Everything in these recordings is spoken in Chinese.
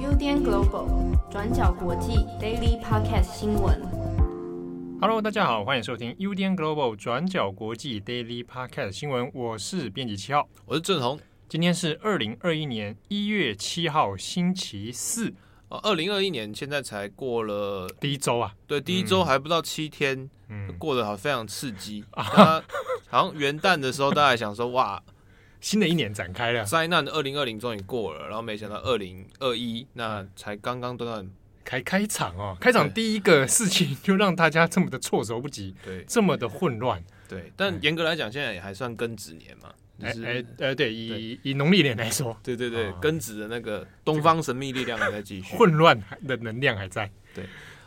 UDN Global 转角国际 Daily Podcast 新闻。Hello，大家好，欢迎收听 UDN Global 转角国际 Daily Podcast 新闻。我是编辑七号，我是郑红。今天是二零二一年一月七号，星期四。呃，二零二一年现在才过了第一周啊，对，第一周还不到七天，嗯，过得好非常刺激。啊，好像元旦的时候，大家想说哇，新的一年展开了，灾难二零二零终于过了，然后没想到二零二一那才刚刚断断开开场哦，开场第一个事情就让大家这么的措手不及，对，这么的混乱，对，但严格来讲，现在也还算庚子年嘛。哎哎呃，对，以以农历年来说，对对对，庚子的那个东方神秘力量还在继续，混乱的能量还在。对，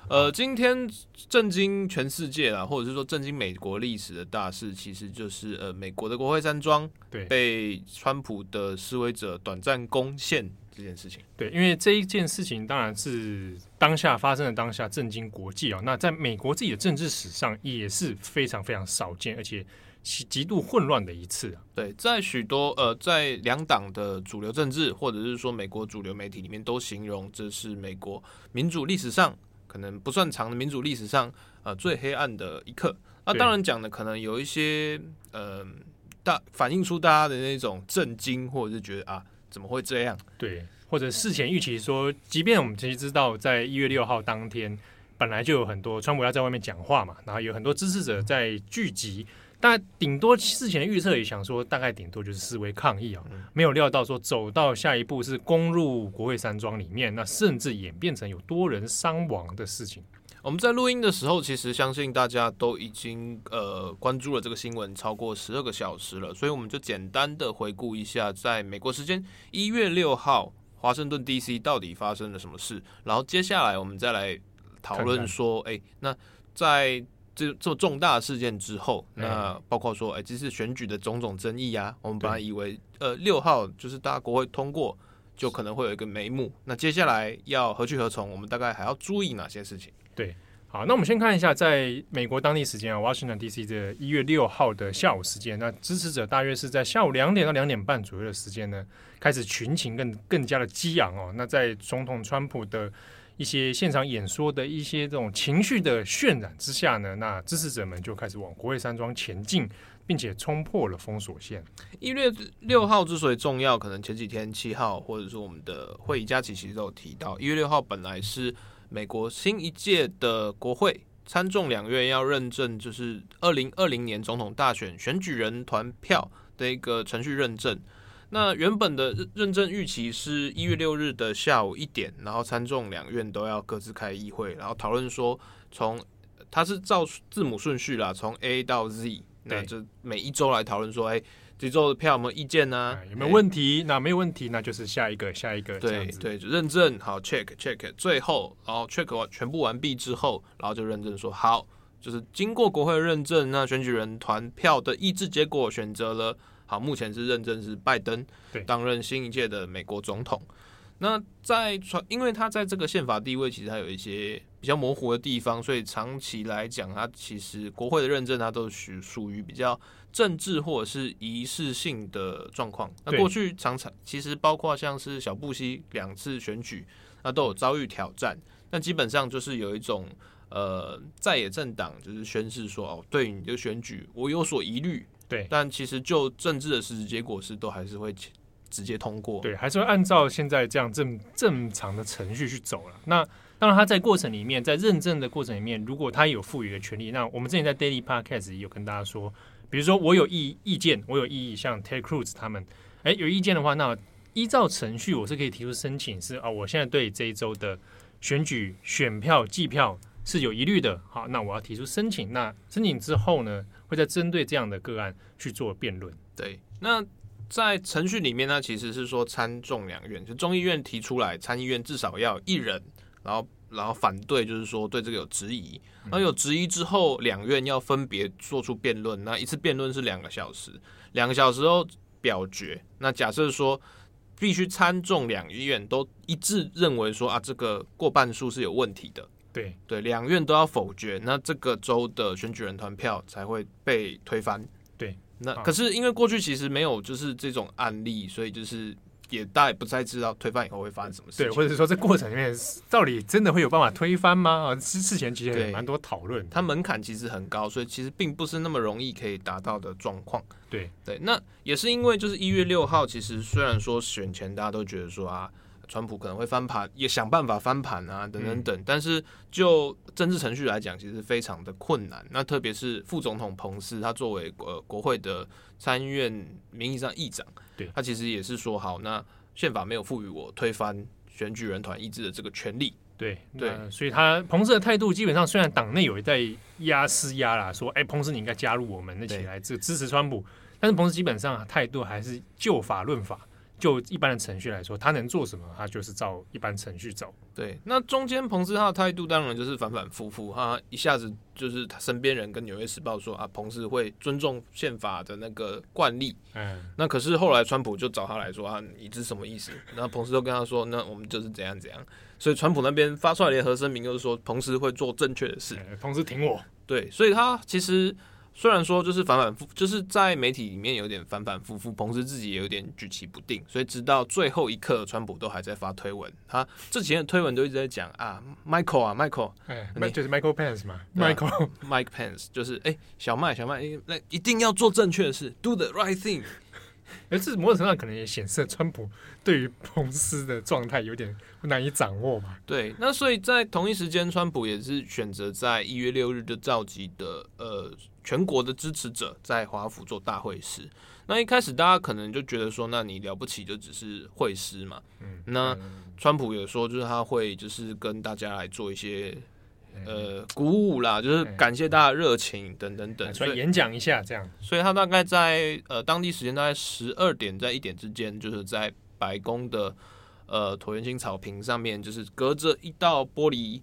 呃，今天震惊全世界啦，或者是说震惊美国历史的大事，其实就是呃，美国的国会山庄对被川普的示威者短暂攻陷这件事情。对，因为这一件事情当然是当下发生的当下震惊国际啊，那在美国自己的政治史上也是非常非常少见，而且。极度混乱的一次啊！对，在许多呃，在两党的主流政治，或者是说美国主流媒体里面，都形容这是美国民主历史上可能不算长的民主历史上呃最黑暗的一刻。那当然讲的可能有一些呃大反映出大家的那种震惊，或者是觉得啊怎么会这样？对，或者事前预期说，即便我们其实知道，在一月六号当天本来就有很多川普要在外面讲话嘛，然后有很多支持者在聚集。但顶多事前预测也想说，大概顶多就是示威抗议啊，没有料到说走到下一步是攻入国会山庄里面，那甚至演变成有多人伤亡的事情。我们在录音的时候，其实相信大家都已经呃关注了这个新闻超过十二个小时了，所以我们就简单的回顾一下，在美国时间一月六号华盛顿 DC 到底发生了什么事，然后接下来我们再来讨论说，哎，那在。这这么重大事件之后，那包括说，哎，这次选举的种种争议啊。我们本来以为，呃，六号就是大家国会通过，就可能会有一个眉目。那接下来要何去何从？我们大概还要注意哪些事情？对，好，那我们先看一下，在美国当地时间啊，Washington D.C. 的一月六号的下午时间，那支持者大约是在下午两点到两点半左右的时间呢，开始群情更更加的激昂哦。那在总统川普的一些现场演说的一些这种情绪的渲染之下呢，那支持者们就开始往国会山庄前进，并且冲破了封锁线。一月六号之所以重要，可能前几天七号或者说我们的会议佳期其实都有提到，一月六号本来是美国新一届的国会参众两院要认证，就是二零二零年总统大选选举人团票的一个程序认证。那原本的认证预期是一月六日的下午一点，然后参众两院都要各自开议会，然后讨论说从它是照字母顺序啦，从 A 到 Z，那就每一周来讨论说，哎，这周的票有没有意见呢、啊？有没有问题？那没有问题，那就是下一个下一个。对对，就认证好，check check，最后然后 check 完全部完毕之后，然后就认证说好，就是经过国会认证，那选举人团票的意志结果选择了。好，目前是认证是拜登担任新一届的美国总统。那在传，因为他在这个宪法地位其实还有一些比较模糊的地方，所以长期来讲，他其实国会的认证，它都属属于比较政治或者是仪式性的状况。那过去常常其实包括像是小布希两次选举，那都有遭遇挑战。那基本上就是有一种呃在野政党就是宣示说，哦，对你的选举我有所疑虑。对，但其实就政治的实质结果是，都还是会直接通过。对，还是会按照现在这样正正常的程序去走了。那当然，他在过程里面，在认证的过程里面，如果他有赋予的权利，那我们之前在 Daily Podcast 也有跟大家说，比如说我有意意见，我有异议，像 Ted Cruz 他们，哎，有意见的话，那依照程序，我是可以提出申请，是啊，我现在对这一周的选举选票计票是有疑虑的。好，那我要提出申请。那申请之后呢？会再针对这样的个案去做辩论。对，那在程序里面呢，其实是说参众两院，就众议院提出来，参议院至少要一人，然后然后反对，就是说对这个有质疑。然后有质疑之后，两院要分别做出辩论。那一次辩论是两个小时，两个小时后表决。那假设说必须参众两院都一致认为说啊，这个过半数是有问题的。对对，两院都要否决，那这个州的选举人团票才会被推翻。对，那可是因为过去其实没有就是这种案例，所以就是。也大家也不太知道推翻以后会发生什么事情，对，或者说这过程里面到底真的会有办法推翻吗？啊，之之前其实也蛮多讨论，它门槛其实很高，所以其实并不是那么容易可以达到的状况。对对，那也是因为就是一月六号，其实虽然说选前大家都觉得说啊。川普可能会翻盘，也想办法翻盘啊，等等等。但是就政治程序来讲，其实非常的困难。那特别是副总统彭斯，他作为呃国会的参议院名义上议长，对，他其实也是说好，那宪法没有赋予我推翻选举人团意志的这个权利。对对，所以他彭斯的态度基本上，虽然党内有一代压施压啦，说哎，彭斯你应该加入我们一起来这个支持川普，但是彭斯基本上态度还是就法论法。就一般的程序来说，他能做什么？他就是照一般程序走。对，那中间彭斯他的态度当然就是反反复复，他一下子就是他身边人跟纽约时报说啊，彭斯会尊重宪法的那个惯例。嗯，那可是后来川普就找他来说啊，你这是什么意思？然后彭斯就跟他说，那我们就是怎样怎样。所以川普那边发出来联合声明，就是说彭斯会做正确的事。彭斯挺我。对，所以他其实。虽然说就是反反复，就是在媒体里面有点反反复复，彭斯自己也有点举棋不定，所以直到最后一刻，川普都还在发推文。他这几天的推文都一直在讲啊，Michael 啊，Michael，哎，那就是 Michael Pence 嘛，Michael，Mike Pence，就是哎、欸，小麦，小麦，那一定要做正确的事，Do the right thing。而这某种程度上可能也显示川普对于彭斯的状态有点难以掌握嘛。对，那所以在同一时间，川普也是选择在一月六日就召集的呃全国的支持者在华府做大会师。那一开始大家可能就觉得说，那你了不起就只是会师嘛。嗯。那川普也说，就是他会就是跟大家来做一些。呃，鼓舞啦，就是感谢大家的热情等等等，所以演讲一下这样。所以他大概在呃当地时间大概十二点在一点之间，就是在白宫的呃椭圆形草坪上面，就是隔着一道玻璃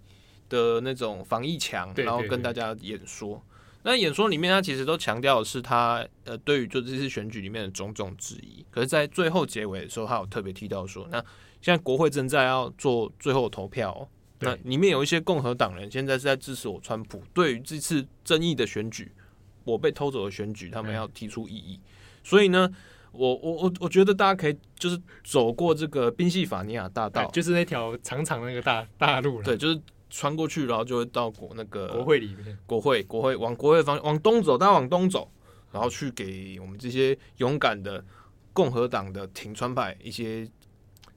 的那种防疫墙，然后跟大家演说。那演说里面他其实都强调的是他呃对于就这次选举里面的种种质疑，可是，在最后结尾的时候，他有特别提到说，那现在国会正在要做最后投票。那里面有一些共和党人现在是在支持我川普，对于这次争议的选举，我被偷走的选举，他们要提出异议。所以呢，我我我我觉得大家可以就是走过这个宾夕法尼亚大道，就是那条长长的那个大大路了，对，就是穿过去，然后就会到国那个国会里面，国会国会往国会方往东走，大家往东走，然后去给我们这些勇敢的共和党的挺川派一些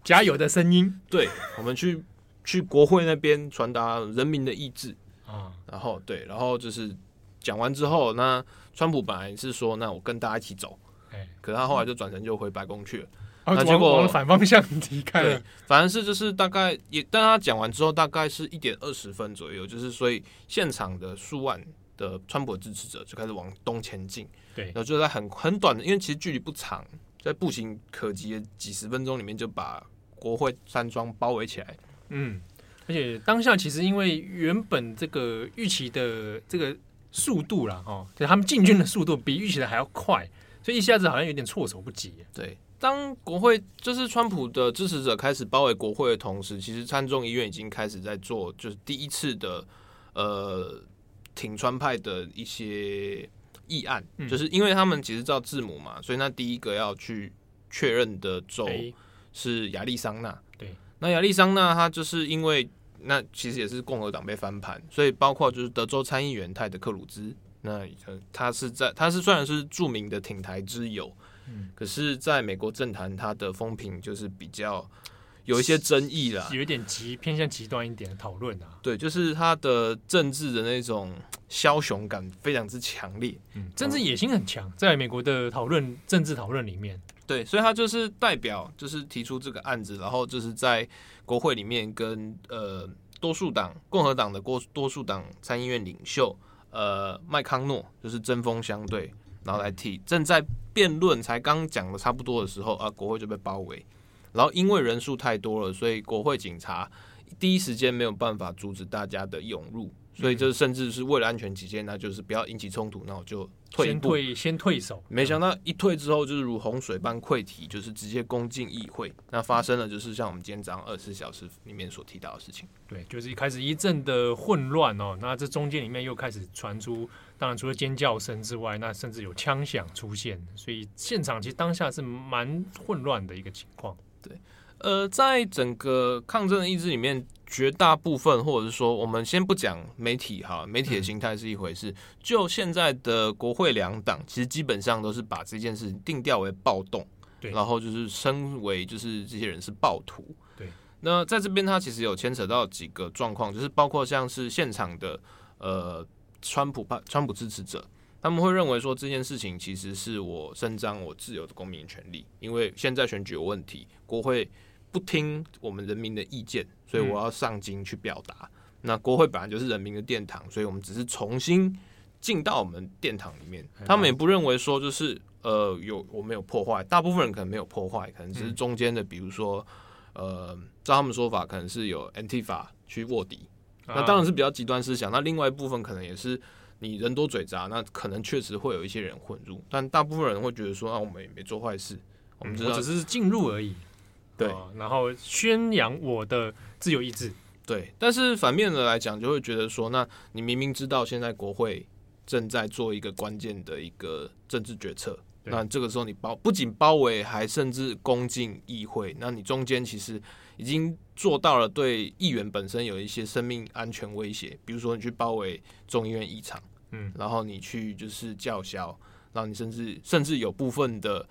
加油的声音。对，我们去。去国会那边传达人民的意志。啊，然后对，然后就是讲完之后，那川普本来是说，那我跟大家一起走，哎，可是他后来就转身就回白宫去了，那结果往反方向离开了。反正是就是大概也，但他讲完之后，大概是一点二十分左右，就是所以现场的数万的川普支持者就开始往东前进，对，然后就在很很短的，因为其实距离不长，在步行可及的几十分钟里面就把国会山庄包围起来。嗯，而且当下其实因为原本这个预期的这个速度啦，哦，就他们进军的速度比预期的还要快，所以一下子好像有点措手不及。对，当国会就是川普的支持者开始包围国会的同时，其实参众议院已经开始在做，就是第一次的呃挺川派的一些议案，嗯，就是因为他们其实照字母嘛，所以那第一个要去确认的州是亚利桑那。那亚利桑那，他就是因为那其实也是共和党被翻盘，所以包括就是德州参议员泰德克鲁兹，那他是在他是虽然是著名的挺台之友，嗯，可是在美国政坛他的风评就是比较有一些争议啦，有一点极偏向极端一点的讨论啊，对，就是他的政治的那种枭雄感非常之强烈，嗯，政治野心很强，在美国的讨论政治讨论里面。对，所以他就是代表，就是提出这个案子，然后就是在国会里面跟呃多数党共和党的多多数党参议院领袖呃麦康诺就是针锋相对，然后来提，正在辩论才刚讲的差不多的时候啊，国会就被包围，然后因为人数太多了，所以国会警察第一时间没有办法阻止大家的涌入，所以这甚至是为了安全起见，那就是不要引起冲突，那我就退一步，先退先退守。没想到一退之后，就是如洪水般溃堤，就是直接攻进议会。那发生了，就是像我们今天早上二十四小时里面所提到的事情。对，就是一开始一阵的混乱哦，那这中间里面又开始传出，当然除了尖叫声之外，那甚至有枪响出现，所以现场其实当下是蛮混乱的一个情况。对。呃，在整个抗争的意志里面，绝大部分，或者是说，我们先不讲媒体哈，媒体的心态是一回事。就现在的国会两党，其实基本上都是把这件事情定调为暴动，对，然后就是称为就是这些人是暴徒，对。那在这边，他其实有牵扯到几个状况，就是包括像是现场的呃，川普派川普支持者，他们会认为说这件事情其实是我伸张我自由的公民权利，因为现在选举有问题，国会。不听我们人民的意见，所以我要上京去表达。嗯、那国会本来就是人民的殿堂，所以我们只是重新进到我们殿堂里面。他们也不认为说就是呃有我们有破坏，大部分人可能没有破坏，可能只是中间的，比如说呃照他们说法，可能是有 Antifa 去卧底，那当然是比较极端思想。那另外一部分可能也是你人多嘴杂，那可能确实会有一些人混入，但大部分人会觉得说啊，我们也没做坏事，我们只是进入而已。对、哦，然后宣扬我的自由意志。对，但是反面的来讲，就会觉得说，那你明明知道现在国会正在做一个关键的一个政治决策，那这个时候你包不仅包围，还甚至攻进议会，那你中间其实已经做到了对议员本身有一些生命安全威胁，比如说你去包围众议院议场，嗯，然后你去就是叫嚣，然后你甚至甚至有部分的。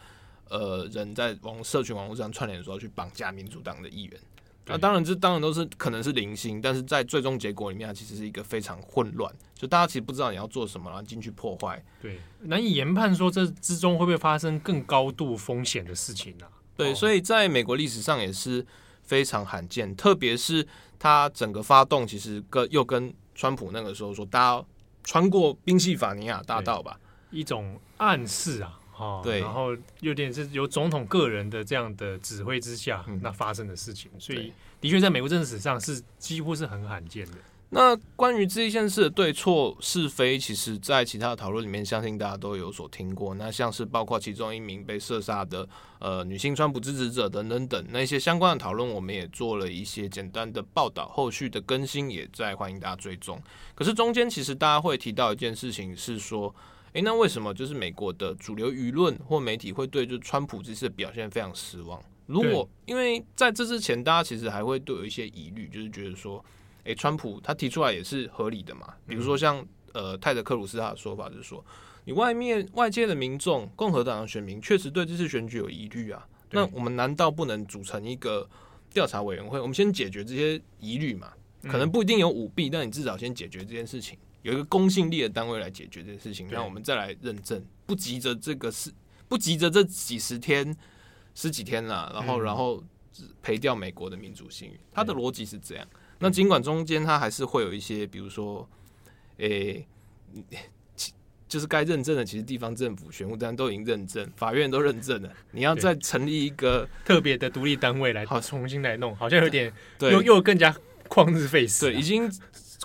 呃，人在网社群网络上串联的时候去绑架民主党的议员，那当然这当然都是可能是零星，但是在最终结果里面，其实是一个非常混乱，就大家其实不知道你要做什么，然后进去破坏，对，难以研判说这之中会不会发生更高度风险的事情呢、啊？对，所以在美国历史上也是非常罕见，特别是他整个发动，其实跟又跟川普那个时候说，大家穿过宾夕法尼亚大道吧，一种暗示啊。哦，对，然后有点是由总统个人的这样的指挥之下，嗯，那发生的事情，所以的确在美国政治史上是几乎是很罕见的。那关于这一件事的对错是非，其实在其他的讨论里面，相信大家都有所听过。那像是包括其中一名被射杀的呃女性川普支持者等等等那些相关的讨论，我们也做了一些简单的报道，后续的更新也在欢迎大家追踪。可是中间其实大家会提到一件事情是说。诶，那为什么就是美国的主流舆论或媒体会对就川普这次的表现非常失望？如果因为在这之前，大家其实还会都有一些疑虑，就是觉得说，诶，川普他提出来也是合理的嘛。比如说像呃泰德克鲁斯他的说法就是说，你外面外界的民众，共和党的选民确实对这次选举有疑虑啊。那我们难道不能组成一个调查委员会？我们先解决这些疑虑嘛？可能不一定有舞弊，但你至少先解决这件事情。有一个公信力的单位来解决这件事情，那我们再来认证，不急着这个事，不急着这几十天、十几天了，然后、嗯、然后赔掉美国的民主信誉。他的逻辑是这样。那尽管中间他还是会有一些，比如说，诶、欸，就是该认证的，其实地方政府、选务单都已经认证，法院都认证了。你要再成立一个特别的独立单位来，好重新来弄，好像有点又又更加旷日费时。对，已经。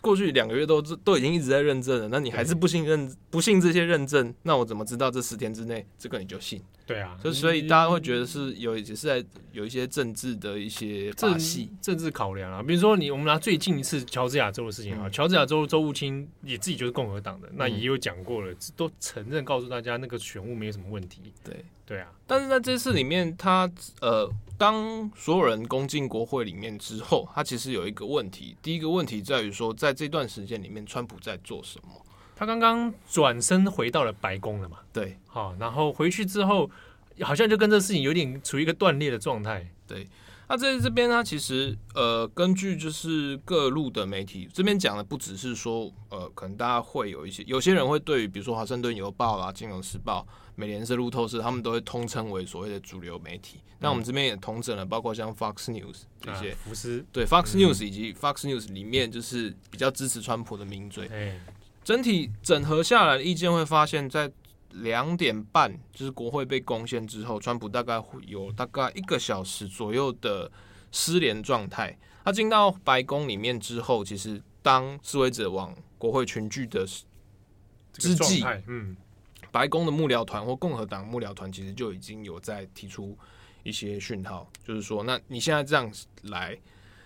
过去两个月都都已经一直在认证了，那你还是不信认不信这些认证？那我怎么知道这十天之内这个你就信？对啊，就所以大家会觉得是有也是在有一些政治的一些把戏、政治考量啊。比如说你我们拿最近一次乔治亚州的事情啊，乔、嗯、治亚州州务卿也自己就是共和党的，那也有讲过了，都承认告诉大家那个选务没有什么问题。对对啊，但是在这次里面，他呃。当所有人攻进国会里面之后，他其实有一个问题。第一个问题在于说，在这段时间里面，川普在做什么？他刚刚转身回到了白宫了嘛？对，好，然后回去之后，好像就跟这事情有点处于一个断裂的状态。对，那在这边，呢其实呃，根据就是各路的媒体这边讲的，不只是说呃，可能大家会有一些，有些人会对于比如说华盛顿邮报啦、金融时报。美联社、路透社，他们都会通称为所谓的主流媒体。那、嗯、我们这边也统整了，包括像 Fox News 这些，啊、福斯对 Fox News 以及 Fox News 里面就是比较支持川普的名嘴。嗯、整体整合下来的意见会发现，在两点半就是国会被攻陷之后，川普大概会有大概一个小时左右的失联状态。他进到白宫里面之后，其实当示威者往国会群聚的之际，嗯，白宫的幕僚团或共和党幕僚团其实就已经有在提出一些讯号，就是说，那你现在这样来，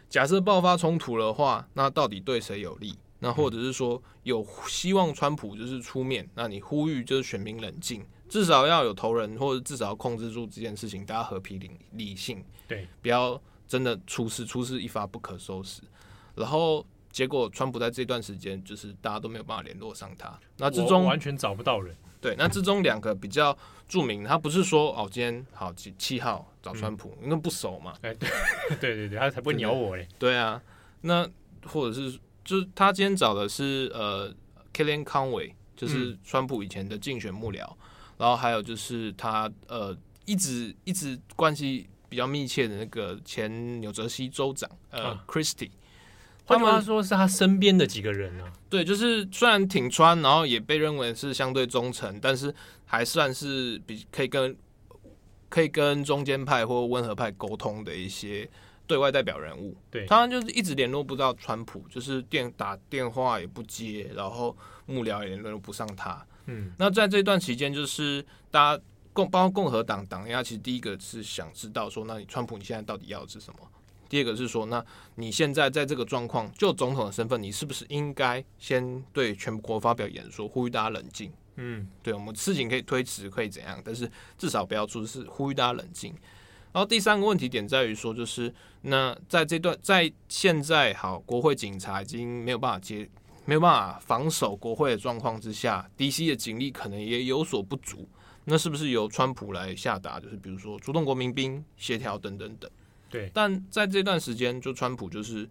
假设爆发冲突的话，那到底对谁有利？那或者是说有希望川普就是出面，那你呼吁就是选民冷静，至少要有头人，或者至少要控制住这件事情，大家和平理理性，对，不要真的出事，出事一发不可收拾。然后结果川普在这段时间就是大家都没有办法联络上他，那之中完全找不到人。对，那之中两个比较著名，他不是说哦，今天好七七号找川普，因为不熟嘛。哎，对 对对对，他才不会鸟我嘞。对啊，那或者是。就是他今天找的是呃，Kellyanne Conway，就是川普以前的竞选幕僚，嗯、然后还有就是他呃一直一直关系比较密切的那个前纽泽西州长呃、啊、Christie，他们说是他身边的几个人啊。对，就是虽然挺川，然后也被认为是相对忠诚，但是还算是比可以跟可以跟中间派或温和派沟通的一些。对外代表人物，对，他就是一直联络不到川普，就是电打电话也不接，然后幕僚也联络不上他。嗯，那在这段期间，就是大家共包括共和党党压，其实第一个是想知道说，那你川普你现在到底要的是什么？第二个是说，那你现在在这个状况，就总统的身份，你是不是应该先对全国发表演说，呼吁大家冷静？嗯，对，我们事情可以推迟，可以怎样？但是至少不要出事，呼吁大家冷静。然后第三个问题点在于说，就是那在这段在现在好，国会警察已经没有办法接，没有办法防守国会的状况之下，DC 的警力可能也有所不足。那是不是由川普来下达？就是比如说出动国民兵协调等等等。对。但在这段时间，就川普就是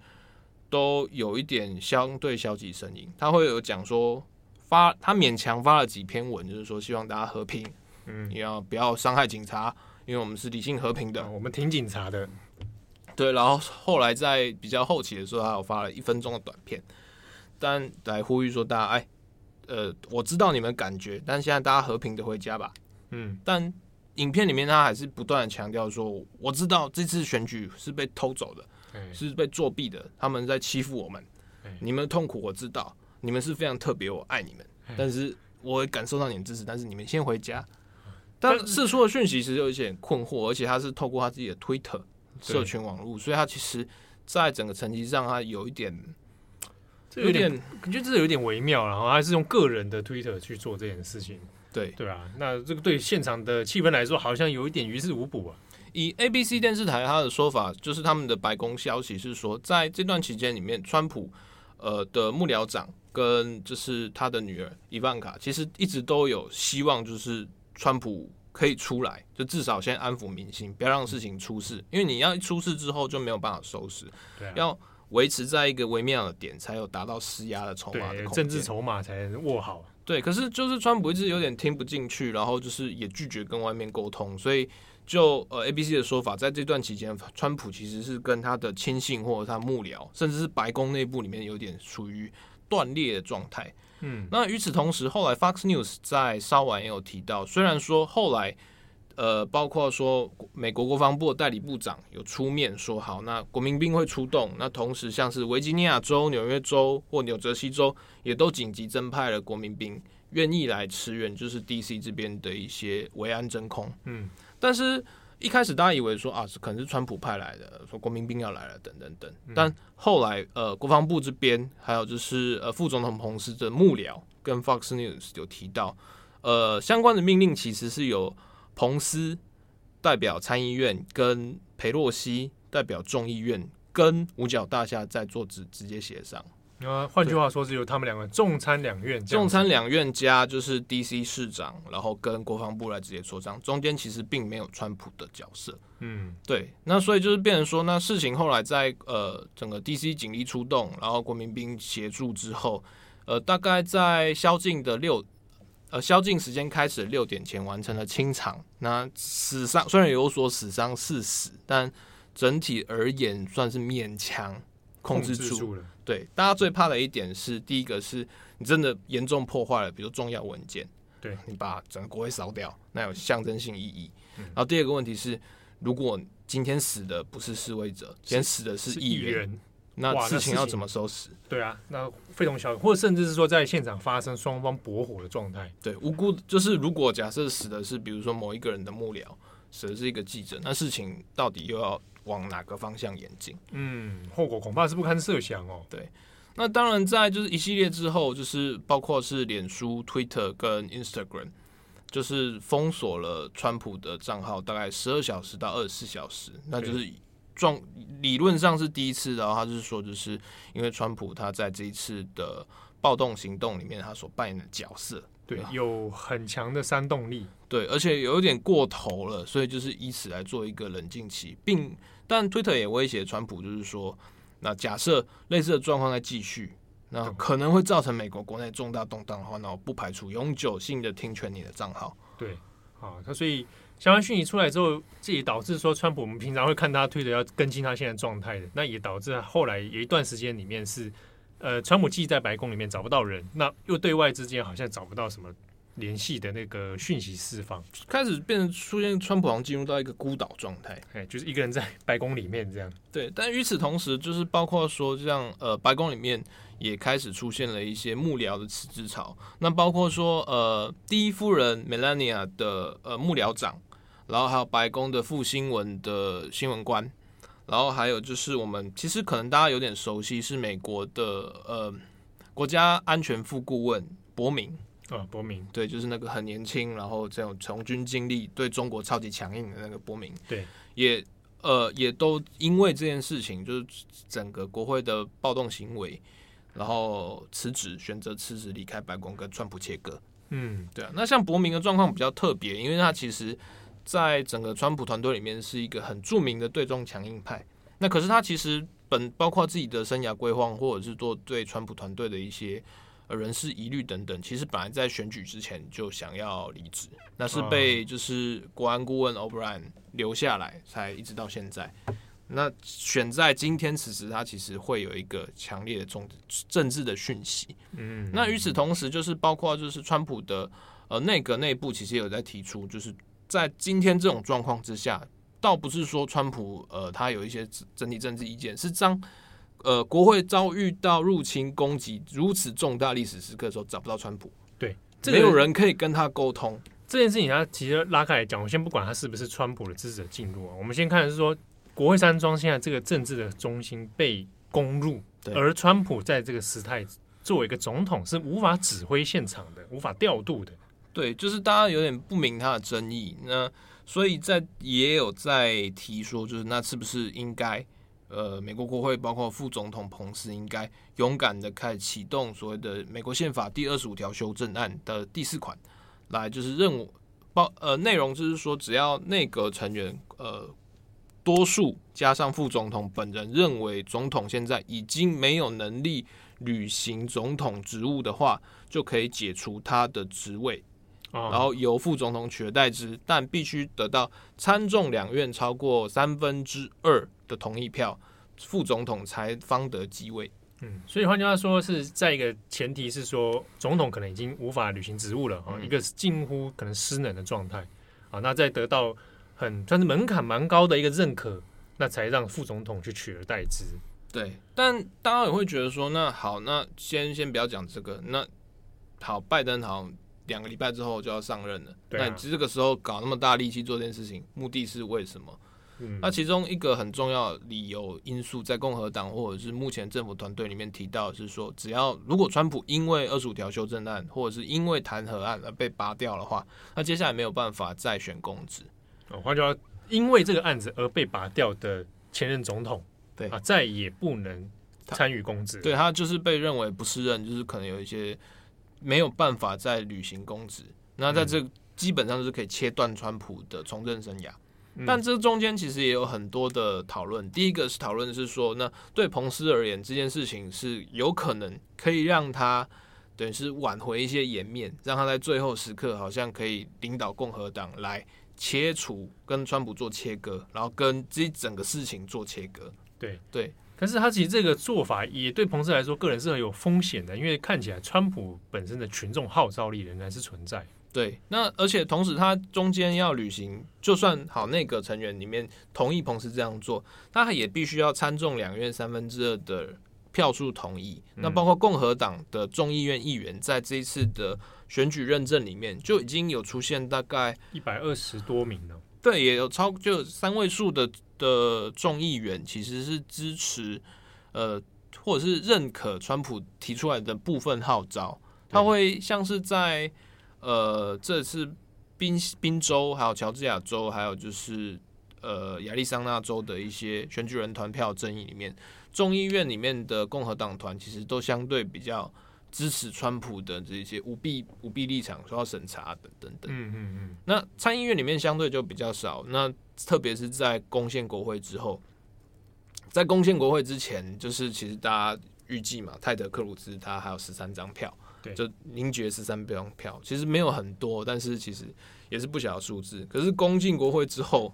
都有一点相对消极声音，他会有讲说发他勉强发了几篇文，就是说希望大家和平，嗯，也要不要伤害警察。因为我们是理性和平的，我们挺警察的，对。然后后来在比较后期的时候，他有发了一分钟的短片，但来呼吁说大家，哎，呃，我知道你们感觉，但现在大家和平的回家吧。嗯。但影片里面他还是不断的强调说，我知道这次选举是被偷走的，是被作弊的，他们在欺负我们，你们的痛苦我知道，你们是非常特别，我爱你们，但是我会感受到你们支持，但是你们先回家。但释出的讯息其实有一些困惑，而且他是透过他自己的 Twitter 社群网络，所以他其实在整个层级上，他有一点，这有点，感觉得这有点微妙，然后还是用个人的 Twitter 去做这件事情，对对啊，那这个对现场的气氛来说，好像有一点于事无补啊。以 ABC 电视台他的说法，就是他们的白宫消息是说，在这段期间里面，川普呃的幕僚长跟就是他的女儿伊万卡，其实一直都有希望，就是。川普可以出来，就至少先安抚民心，不要让事情出事。因为你要一出事之后就没有办法收拾，对啊，要维持在一个微妙的点，才有达到施压的筹码的政治筹码才能握好。对，可是就是川普一直有点听不进去，然后就是也拒绝跟外面沟通，所以就呃 ABC 的说法，在这段期间，川普其实是跟他的亲信或者他幕僚，甚至是白宫内部里面有点属于断裂的状态。嗯，那与此同时，后来 Fox News 在稍晚也有提到，虽然说后来，呃，包括说美国国防部的代理部长有出面说好，那国民兵会出动，那同时像是维吉尼亚州、纽约州或纽泽西州也都紧急增派了国民兵，愿意来驰援，就是 DC 这边的一些维安真空。嗯，但是。一开始大家以为说啊，是可能是川普派来的，说国民兵要来了，等等等。但后来呃，国防部这边还有就是呃，副总统彭斯的幕僚跟 Fox News 有提到，呃，相关的命令其实是由彭斯代表参议院，跟裴洛西代表众议院，跟五角大厦在做直直接协商。啊，换句话说，是由他们两个众参两院，众参两院加就是 DC 市长，然后跟国防部来直接磋商，中间其实并没有川普的角色。嗯，对，那所以就是变成说，那事情后来在呃整个 DC 警力出动，然后国民兵协助之后，呃，大概在宵禁的六呃宵禁时间开始六点前完成了清场。那死伤虽然有所死伤四死，但整体而言算是勉强控制住，控制住了。对，大家最怕的一点是，第一个是你真的严重破坏了，比如重要文件，对你把整个国会烧掉，那有象征性意义。嗯、然后第二个问题是，如果今天死的不是示威者，今天死的是议员，那事情要怎么收拾？对啊，那非同小可，或者甚至是说在现场发生双方搏火的状态。对，无辜就是如果假设死的是比如说某一个人的幕僚，死的是一个记者，那事情到底又要往哪个方向演进？嗯，后果恐怕是不堪设想哦。对，那当然在就是一系列之后，就是包括是脸书、Twitter 跟 Instagram，就是封锁了川普的账号，大概十二小时到二十四小时，那就是。状理论上是第一次，然后他就是说，就是因为川普他在这一次的暴动行动里面，他所扮演的角色，对，有很强的煽动力，对，而且有点过头了，所以就是以此来做一个冷静期，并但推特也威胁川普，就是说，那假设类似的状况在继续，那可能会造成美国国内重大动荡的话，那我不排除永久性的停权你的账号，对，啊，他所以。相关讯息出来之后，这也导致说，川普我们平常会看他推的要更新他现在状态的，那也导致后来有一段时间里面是，呃，川普既在白宫里面找不到人，那又对外之间好像找不到什么联系的那个讯息释放，开始变成出现川普好像进入到一个孤岛状态，哎，就是一个人在白宫里面这样。对，但与此同时，就是包括说像呃，白宫里面。也开始出现了一些幕僚的辞职潮，那包括说呃，第一夫人 Melania 的呃幕僚长，然后还有白宫的副新闻的新闻官，然后还有就是我们其实可能大家有点熟悉，是美国的呃国家安全副顾问伯明啊，伯明，对，就是那个很年轻，然后这种从军经历，对中国超级强硬的那个伯明，对，也呃也都因为这件事情，就是整个国会的暴动行为。然后辞职，选择辞职离开白宫，跟川普切割。嗯，对啊。那像伯明的状况比较特别，因为他其实在整个川普团队里面是一个很著名的对中强硬派。那可是他其实本包括自己的生涯规划，或者是做对川普团队的一些呃人事疑虑等等，其实本来在选举之前就想要离职，那是被就是国安顾问 O'Brien 留下来，才一直到现在。那选在今天此时，他其实会有一个强烈的政政治的讯息。嗯，那与此同时，就是包括就是川普的呃内阁内部，其实也有在提出，就是在今天这种状况之下，倒不是说川普呃他有一些整体政治意见，是当呃国会遭遇到入侵攻击如此重大历史时刻的时候，找不到川普，对，没有人可以跟他沟通。这件事情，他其实拉开来讲，我先不管他是不是川普的支持者进入啊，我们先看的是说。国会山庄现在这个政治的中心被攻入，而川普在这个时态作为一个总统是无法指挥现场的，无法调度的。对，就是大家有点不明他的争议。那所以在也有在提说，就是那是不是应该，呃，美国国会包括副总统彭斯应该勇敢的开始启动所谓的美国宪法第二十五条修正案的第四款，来就是任务包呃内容就是说，只要内阁成员呃。多数加上副总统本人认为总统现在已经没有能力履行总统职务的话，就可以解除他的职位，然后由副总统取而代之，但必须得到参众两院超过三分之二的同意票，副总统才方得继位。嗯，所以换句话说，是在一个前提是说，总统可能已经无法履行职务了啊，一个是近乎可能失能的状态啊，那在得到。很算是门槛蛮高的一个认可，那才让副总统去取而代之。对，但大家也会觉得说，那好，那先先不要讲这个。那好，拜登好像两个礼拜之后就要上任了。对啊，那其实这个时候搞那么大力气做这件事情，目的是为什么？嗯，那其中一个很重要理由因素，在共和党或者是目前政府团队里面提到的是说，只要如果川普因为二十五条修正案或者是因为弹劾案而被拔掉的话，那接下来没有办法再选公职。哦，换句话，因为这个案子而被拔掉的前任总统，对啊，再也不能参与公职。对，他就是被认为不适任，就是可能有一些没有办法再履行公职。那在这基本上就是可以切断川普的从政生涯。嗯、但这中间其实也有很多的讨论。第一个是讨论是说，那对彭斯而言，这件事情是有可能可以让他等于是挽回一些颜面，让他在最后时刻好像可以领导共和党来。切除跟川普做切割，然后跟这整个事情做切割。对对，可是他其实这个做法也对彭斯来说，个人是很有风险的，因为看起来川普本身的群众号召力仍然是存在。对，那而且同时他中间要履行，就算好内阁成员里面同意彭斯这样做，他也必须要参众两院三分之二的票数同意。嗯、那包括共和党的众议院议员在这一次的选举认证里面就已经有出现大概一百二十多名了。对，也有超就三位数的的众议员其实是支持呃或者是认可川普提出来的部分号召，他会像是在。呃，这次宾宾州，还有乔治亚州，还有就是呃亚利桑那州的一些选举人团票争议里面，众议院里面的共和党团其实都相对比较支持川普的这些舞弊舞弊立场，说要审查等等等。嗯嗯嗯。那参议院里面相对就比较少，那特别是在攻陷国会之后，在攻陷国会之前，就是其实大家预计嘛，泰德克鲁兹他还有十三张票。就凝结十三张票，其实没有很多，但是其实也是不小的数字。可是攻进国会之后，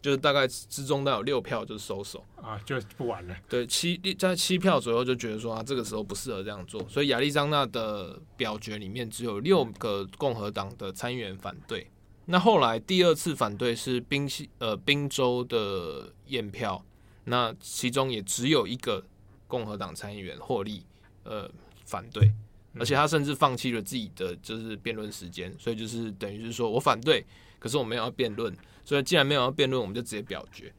就是大概之中都有六票就收手啊，就不玩了。对，七在七票左右就觉得说啊，这个时候不适合这样做。所以亚利桑那的表决里面只有六个共和党的参议员反对。那后来第二次反对是宾西呃宾州的验票，那其中也只有一个共和党参议员获利呃反对。而且他甚至放弃了自己的就是辩论时间，所以就是等于是说我反对，可是我没有要辩论，所以既然没有要辩论，我们就直接表决，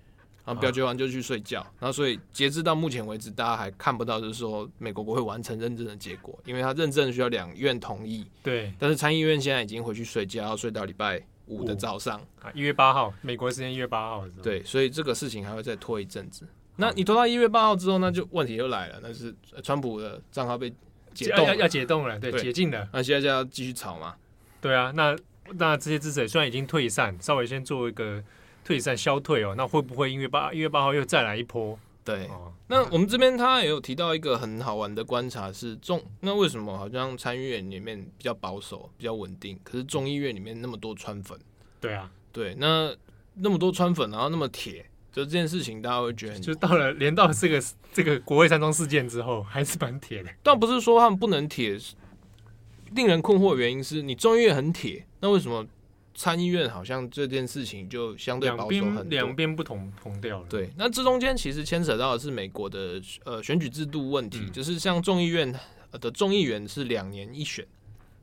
然后表决完就去睡觉。然后所以截至到目前为止，大家还看不到就是说美国国会完成认证的结果，因为他认证需要两院同意。对。但是参议院现在已经回去睡觉，要睡到礼拜五的早上啊，一月八号，美国时间一月八号。对，所以这个事情还会再拖一阵子。那你拖到一月八号之后，那就问题又来了，那是川普的账号被。解冻要要解冻了，对，对解禁了。那现在就要继续炒嘛？对啊，那那这些支持者虽然已经退散，稍微先做一个退散消退哦，那会不会因为八一月八号又再来一波？对，哦、那我们这边他也有提到一个很好玩的观察是众，那为什么好像参议院里面比较保守、比较稳定，可是众议院里面那么多川粉？对啊，对，那那么多川粉，然后那么铁。就这件事情，大家会觉得，就到了连到这个这个国会山庄事件之后，还是蛮铁的。倒不是说他们不能铁，令人困惑的原因是你众议院很铁，那为什么参议院好像这件事情就相对保守很多？两边不同同调了。对，那这中间其实牵扯到的是美国的呃选举制度问题，嗯、就是像众议院的众议员是两年一选，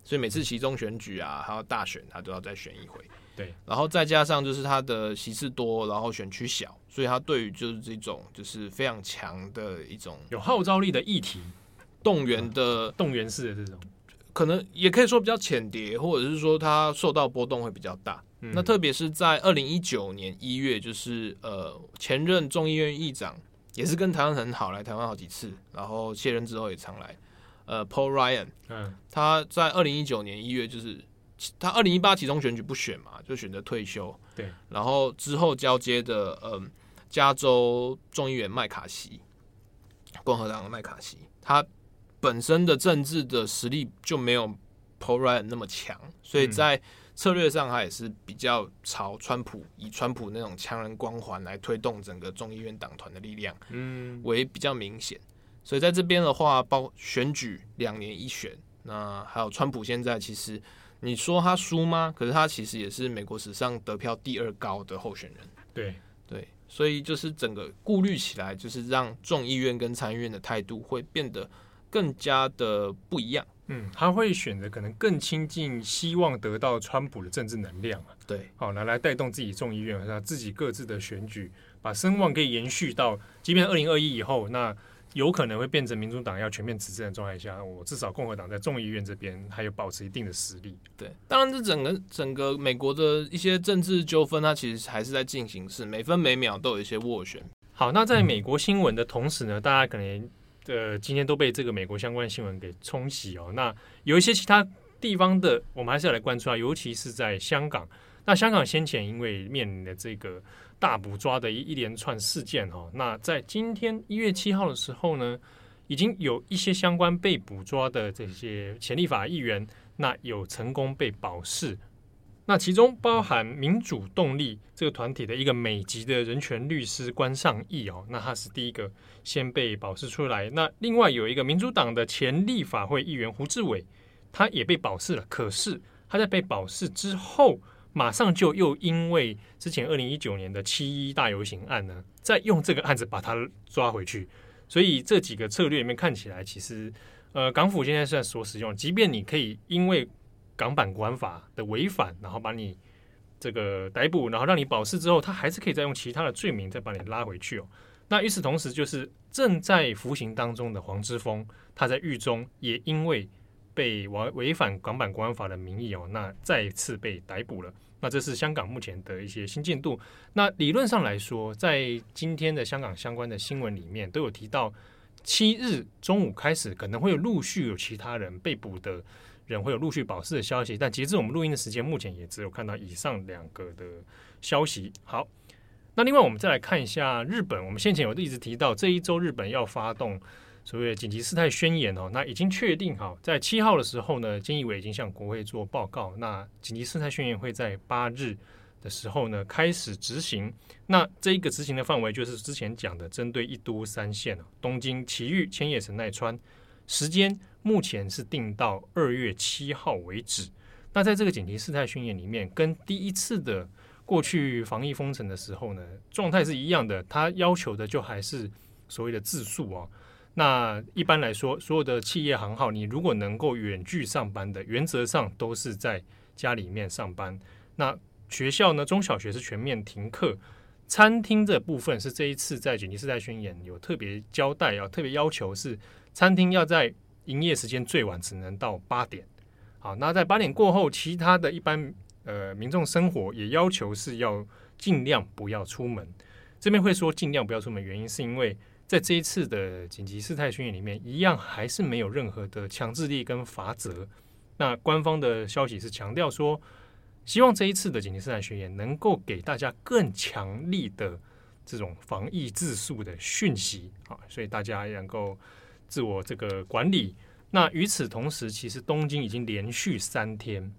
所以每次其中选举啊，还有大选，他都要再选一回。对，然后再加上就是他的席次多，然后选区小，所以他对于就是这种就是非常强的一种有号召力的议题，动员的、嗯、动员式的这种，可能也可以说比较浅碟，或者是说他受到波动会比较大。嗯、那特别是在二零一九年一月，就是呃前任众议院议长也是跟台湾很好，来台湾好几次，然后卸任之后也常来，呃 Paul Ryan，嗯，他在二零一九年一月就是。他二零一八其中选举不选嘛，就选择退休。对，然后之后交接的，嗯，加州众议员麦卡锡，共和党的麦卡锡，他本身的政治的实力就没有 Paul Ryan 那么强，所以在策略上他也是比较朝川普，以川普那种强人光环来推动整个众议院党团的力量，嗯，为比较明显。所以在这边的话，包选举两年一选，那还有川普现在其实。你说他输吗？可是他其实也是美国史上得票第二高的候选人。对对，所以就是整个顾虑起来，就是让众议院跟参议院的态度会变得更加的不一样。嗯，他会选择可能更亲近，希望得到川普的政治能量啊。对，好来来带动自己众议院，让自己各自的选举，把声望可以延续到，即便二零二一以后那。有可能会变成民主党要全面执政的状态下，我至少共和党在众议院这边还有保持一定的实力。对，当然这整个整个美国的一些政治纠纷，它其实还是在进行式，每分每秒都有一些斡旋。好，那在美国新闻的同时呢，大家可能呃今天都被这个美国相关新闻给冲洗哦。那有一些其他地方的，我们还是要来关注啊，尤其是在香港。那香港先前因为面临的这个。大捕抓的一一连串事件哦，那在今天一月七号的时候呢，已经有一些相关被捕抓的这些前立法议员，那有成功被保释，那其中包含民主动力这个团体的一个美籍的人权律师关尚义哦，那他是第一个先被保释出来，那另外有一个民主党的前立法会议员胡志伟，他也被保释了，可是。他在被保释之后，马上就又因为之前二零一九年的七一大游行案呢，再用这个案子把他抓回去。所以这几个策略里面看起来，其实呃，港府现在是在所使用，即便你可以因为港版国安法的违反，然后把你这个逮捕，然后让你保释之后，他还是可以再用其他的罪名再把你拉回去哦。那与此同时，就是正在服刑当中的黄之锋，他在狱中也因为被违违反港版国安法的名义哦，那再次被逮捕了。那这是香港目前的一些新进度。那理论上来说，在今天的香港相关的新闻里面都有提到，七日中午开始可能会有陆续有其他人被捕的人会有陆续保释的消息。但截至我们录音的时间，目前也只有看到以上两个的消息。好，那另外我们再来看一下日本。我们先前有一直提到，这一周日本要发动。所谓的紧急事态宣言哦，那已经确定好，在七号的时候呢，菅义伟已经向国会做报告。那紧急事态宣言会在八日的时候呢开始执行。那这一个执行的范围就是之前讲的，针对一都三县东京、埼玉、千叶、神奈川。时间目前是定到二月七号为止。那在这个紧急事态宣言里面，跟第一次的过去防疫封城的时候呢，状态是一样的。它要求的就还是所谓的自述哦。那一般来说，所有的企业行号，你如果能够远距上班的，原则上都是在家里面上班。那学校呢，中小学是全面停课。餐厅这部分是这一次在紧急事态宣言有特别交代，要特别要求是餐厅要在营业时间最晚只能到八点。好，那在八点过后，其他的一般呃民众生活也要求是要尽量不要出门。这边会说尽量不要出门，原因是因为。在这一次的紧急事态宣言里面，一样还是没有任何的强制力跟罚则。那官方的消息是强调说，希望这一次的紧急事态宣言能够给大家更强力的这种防疫自述的讯息啊，所以大家能够自我这个管理。那与此同时，其实东京已经连续三天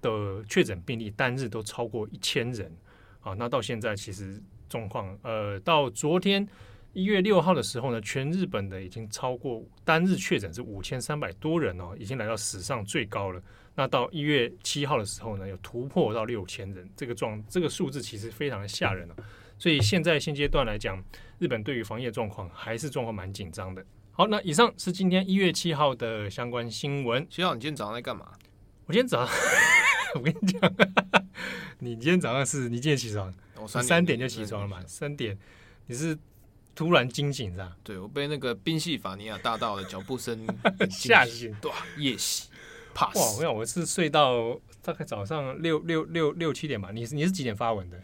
的确诊病例单日都超过一千人啊。那到现在其实状况，呃，到昨天。一月六号的时候呢，全日本的已经超过单日确诊是五千三百多人哦，已经来到史上最高了。那到一月七号的时候呢，有突破到六千人，这个状这个数字其实非常的吓人了。所以现在现阶段来讲，日本对于防疫状况还是状况蛮紧张的。好，那以上是今天一月七号的相关新闻。学长，你今天早上在干嘛？我今天早上，我跟你讲，你今天早上是你几点起床？我三点就起床了嘛？三点，你是？突然惊醒是吧？对，我被那个宾夕法尼亚大道的脚步声 吓醒，对，夜袭。哇！我想我是睡到大概早上六六六六七点吧。你是你是几点发文的？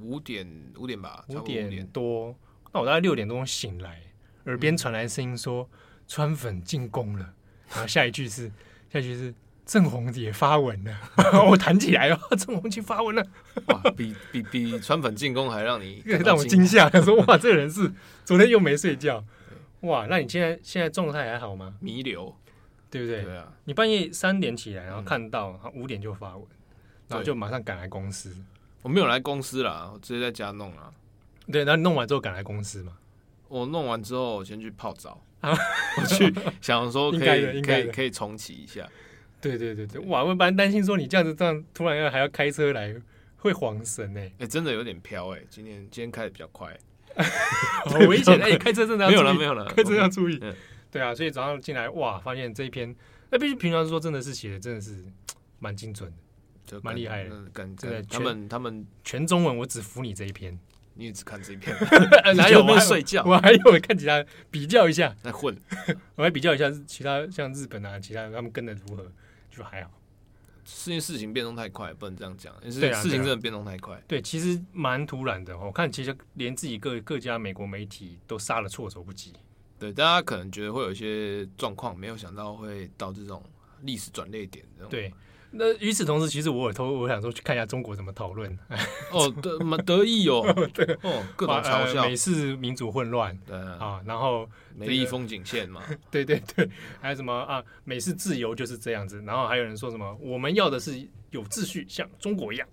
五点五点吧，五点多。那我大概六点钟醒来，耳边传来声音说：“川粉进攻了。”然后下一句是下一句是。郑红也发文了，我弹起来了。郑红去发文了，哇，比比比川粉进攻还让你 让我惊吓。他说：“哇，这个人是昨天又没睡觉，哇，那你现在现在状态还好吗？弥留，对不对？对啊，你半夜三点起来，然后看到五点就发文，然后就马上赶来公司。我没有来公司啦，我直接在家弄了。对，那你弄完之后赶来公司嘛？我弄完之后，我先去泡澡，我去想说可以可以可以重启一下。”对对对对，哇！我本来担心说你这样子这样突然要还要开车来会晃神呢。哎，真的有点飘哎。今天今天开的比较快，好危险 哎！开车真的要没有了没有了，开车要注意。对啊，所以早上进来哇，发现这一篇，那必须平常说真的是写的真的是蛮精准的，蛮厉害的。真的，他们他们全中文，我只服你这一篇，你也只看这一篇，哪有没睡觉？我还有看其他比较一下，在混，我还比较一下其他像日本啊，其他他们跟的如何。就还好，事情事情变动太快，不能这样讲。也是事情真的变动太快。对，啊对，啊、对，其实蛮突然的。我看其实连自己各各家美国媒体都杀了措手不及。对，大家可能觉得会有一些状况，没有想到会到这种历史转捩点。对。那与此同时，其实我也偷我想说去看一下中国怎么讨论。哦，得蛮得意哦，对哦，各种嘲笑，美式民主混乱，对啊，然后美丽风景线嘛，对对对，还有什么啊？美式自由就是这样子，然后还有人说什么我们要的是有秩序，像中国一样。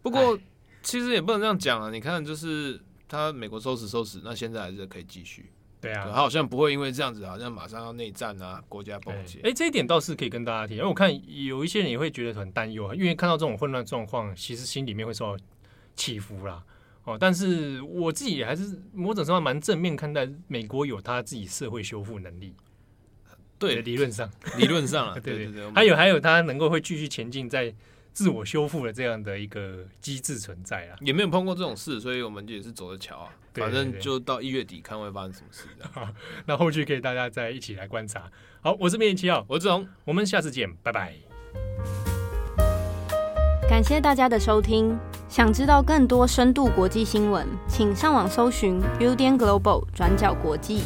不过其实也不能这样讲啊，你看，就是他美国收拾收拾，那现在还是可以继续。对啊，他好像不会因为这样子，好像马上要内战啊，国家崩解。哎，这一点倒是可以跟大家提，因为我看有一些人也会觉得很担忧，因为看到这种混乱状况，其实心里面会受到起伏啦。哦，但是我自己也还是某种程度蛮正面看待美国有他自己社会修复能力。对，理论上，理论上啊，对 对对，还有还有他能够会继续前进在。自我修复的这样的一个机制存在啊，也没有碰过这种事，所以我们也是走着瞧啊。反正就到一月底看会发生什么事。好，那后续可以大家再一起来观察。好，我是编辑七号，我是志宏，我们下次见，拜拜。感谢大家的收听。想知道更多深度国际新闻，请上网搜寻 Udan Global 转角国际。